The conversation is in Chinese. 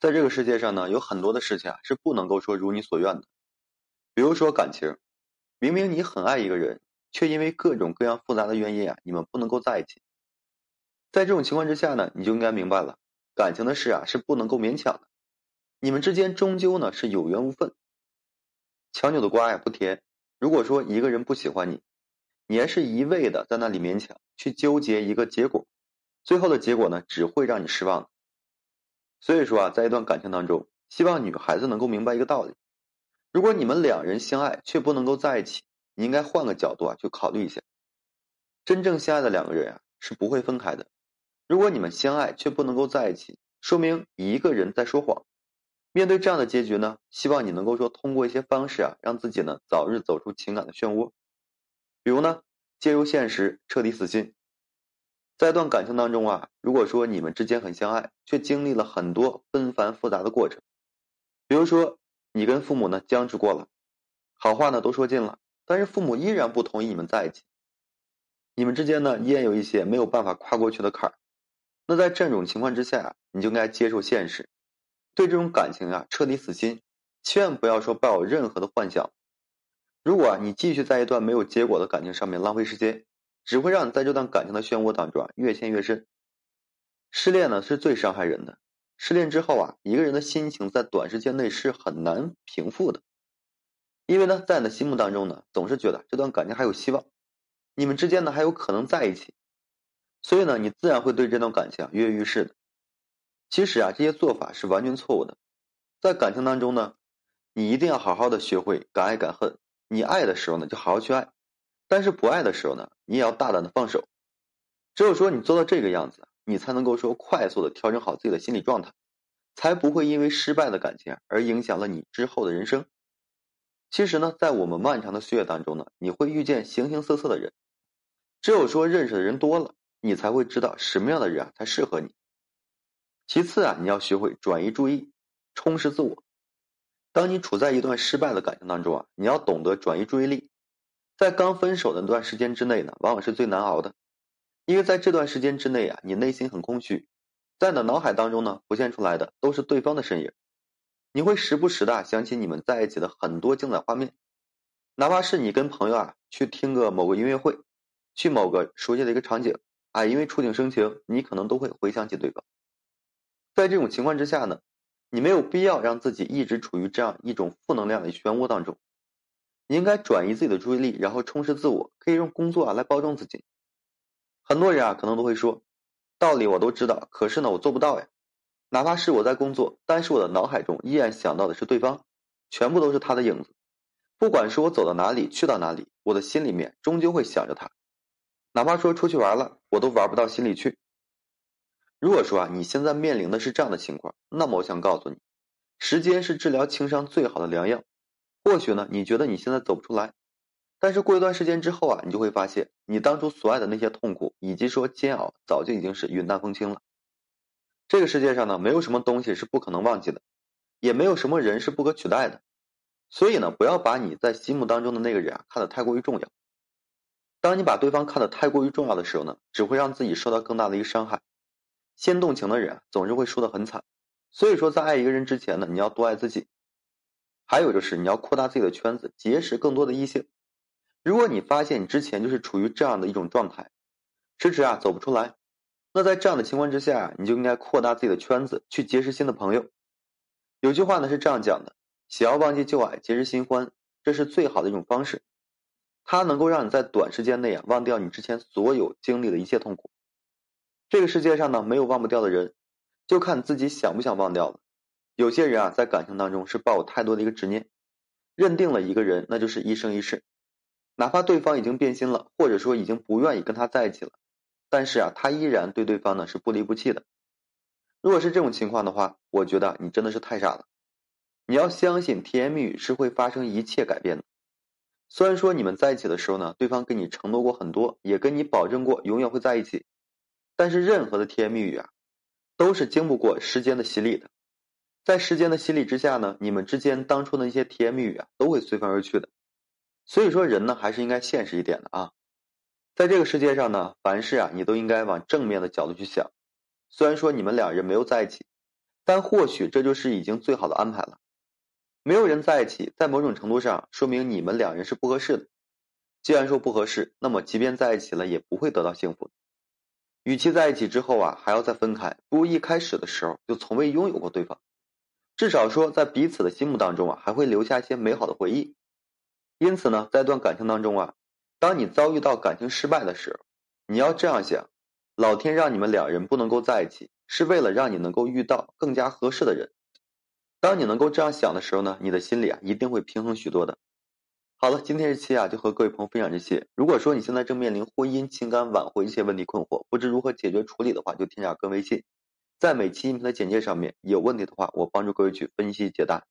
在这个世界上呢，有很多的事情啊是不能够说如你所愿的。比如说感情，明明你很爱一个人，却因为各种各样复杂的原因啊，你们不能够在一起。在这种情况之下呢，你就应该明白了，感情的事啊是不能够勉强的，你们之间终究呢是有缘无分。强扭的瓜呀不甜。如果说一个人不喜欢你，你还是一味的在那里勉强去纠结一个结果，最后的结果呢只会让你失望。所以说啊，在一段感情当中，希望女孩子能够明白一个道理：如果你们两人相爱却不能够在一起，你应该换个角度啊去考虑一下。真正相爱的两个人啊是不会分开的。如果你们相爱却不能够在一起，说明一个人在说谎。面对这样的结局呢，希望你能够说通过一些方式啊，让自己呢早日走出情感的漩涡。比如呢，介入现实，彻底死心。在一段感情当中啊，如果说你们之间很相爱，却经历了很多纷繁复杂的过程，比如说你跟父母呢僵持过了，好话呢都说尽了，但是父母依然不同意你们在一起，你们之间呢依然有一些没有办法跨过去的坎儿，那在这种情况之下啊，你就应该接受现实，对这种感情啊彻底死心，千万不要说抱有任何的幻想。如果你继续在一段没有结果的感情上面浪费时间。只会让你在这段感情的漩涡当中啊越陷越深。失恋呢是最伤害人的，失恋之后啊，一个人的心情在短时间内是很难平复的，因为呢，在你的心目当中呢，总是觉得这段感情还有希望，你们之间呢还有可能在一起，所以呢，你自然会对这段感情跃跃欲试的。其实啊，这些做法是完全错误的，在感情当中呢，你一定要好好的学会敢爱敢恨，你爱的时候呢，就好好去爱。但是不爱的时候呢，你也要大胆的放手。只有说你做到这个样子，你才能够说快速的调整好自己的心理状态，才不会因为失败的感情而影响了你之后的人生。其实呢，在我们漫长的岁月当中呢，你会遇见形形色色的人。只有说认识的人多了，你才会知道什么样的人啊才适合你。其次啊，你要学会转移注意，充实自我。当你处在一段失败的感情当中啊，你要懂得转移注意力。在刚分手的那段时间之内呢，往往是最难熬的，因为在这段时间之内啊，你内心很空虚，在你的脑海当中呢，浮现出来的都是对方的身影，你会时不时的想起你们在一起的很多精彩画面，哪怕是你跟朋友啊去听个某个音乐会，去某个熟悉的一个场景，啊，因为触景生情，你可能都会回想起对方。在这种情况之下呢，你没有必要让自己一直处于这样一种负能量的漩涡当中。你应该转移自己的注意力，然后充实自我，可以用工作啊来包装自己。很多人啊可能都会说，道理我都知道，可是呢我做不到呀。哪怕是我在工作，但是我的脑海中依然想到的是对方，全部都是他的影子。不管是我走到哪里，去到哪里，我的心里面终究会想着他。哪怕说出去玩了，我都玩不到心里去。如果说啊你现在面临的是这样的情况，那么我想告诉你，时间是治疗情商最好的良药。或许呢，你觉得你现在走不出来，但是过一段时间之后啊，你就会发现，你当初所爱的那些痛苦以及说煎熬，早就已经是云淡风轻了。这个世界上呢，没有什么东西是不可能忘记的，也没有什么人是不可取代的。所以呢，不要把你在心目当中的那个人啊看得太过于重要。当你把对方看得太过于重要的时候呢，只会让自己受到更大的一个伤害。先动情的人总是会输得很惨。所以说，在爱一个人之前呢，你要多爱自己。还有就是你要扩大自己的圈子，结识更多的异性。如果你发现你之前就是处于这样的一种状态，迟迟啊走不出来，那在这样的情况之下，你就应该扩大自己的圈子，去结识新的朋友。有句话呢是这样讲的：想要忘记旧爱，结识新欢，这是最好的一种方式。它能够让你在短时间内啊忘掉你之前所有经历的一切痛苦。这个世界上呢没有忘不掉的人，就看自己想不想忘掉了。有些人啊，在感情当中是抱有太多的一个执念，认定了一个人那就是一生一世，哪怕对方已经变心了，或者说已经不愿意跟他在一起了，但是啊，他依然对对方呢是不离不弃的。如果是这种情况的话，我觉得你真的是太傻了。你要相信甜言蜜语是会发生一切改变的。虽然说你们在一起的时候呢，对方跟你承诺过很多，也跟你保证过永远会在一起，但是任何的甜言蜜语啊，都是经不过时间的洗礼的。在时间的洗礼之下呢，你们之间当初的一些甜言蜜语啊，都会随风而去的。所以说，人呢还是应该现实一点的啊。在这个世界上呢，凡事啊，你都应该往正面的角度去想。虽然说你们两人没有在一起，但或许这就是已经最好的安排了。没有人在一起，在某种程度上说明你们两人是不合适的。既然说不合适，那么即便在一起了，也不会得到幸福。与其在一起之后啊还要再分开，不如一开始的时候就从未拥有过对方。至少说，在彼此的心目当中啊，还会留下一些美好的回忆。因此呢，在一段感情当中啊，当你遭遇到感情失败的时候，你要这样想：老天让你们两人不能够在一起，是为了让你能够遇到更加合适的人。当你能够这样想的时候呢，你的心里啊一定会平衡许多的。好了，今天这期啊就和各位朋友分享这些。如果说你现在正面临婚姻、情感挽回一些问题困惑，不知如何解决处理的话，就添加个微信，在每期音频的简介上面有问题的话，我帮助各位去分析解答。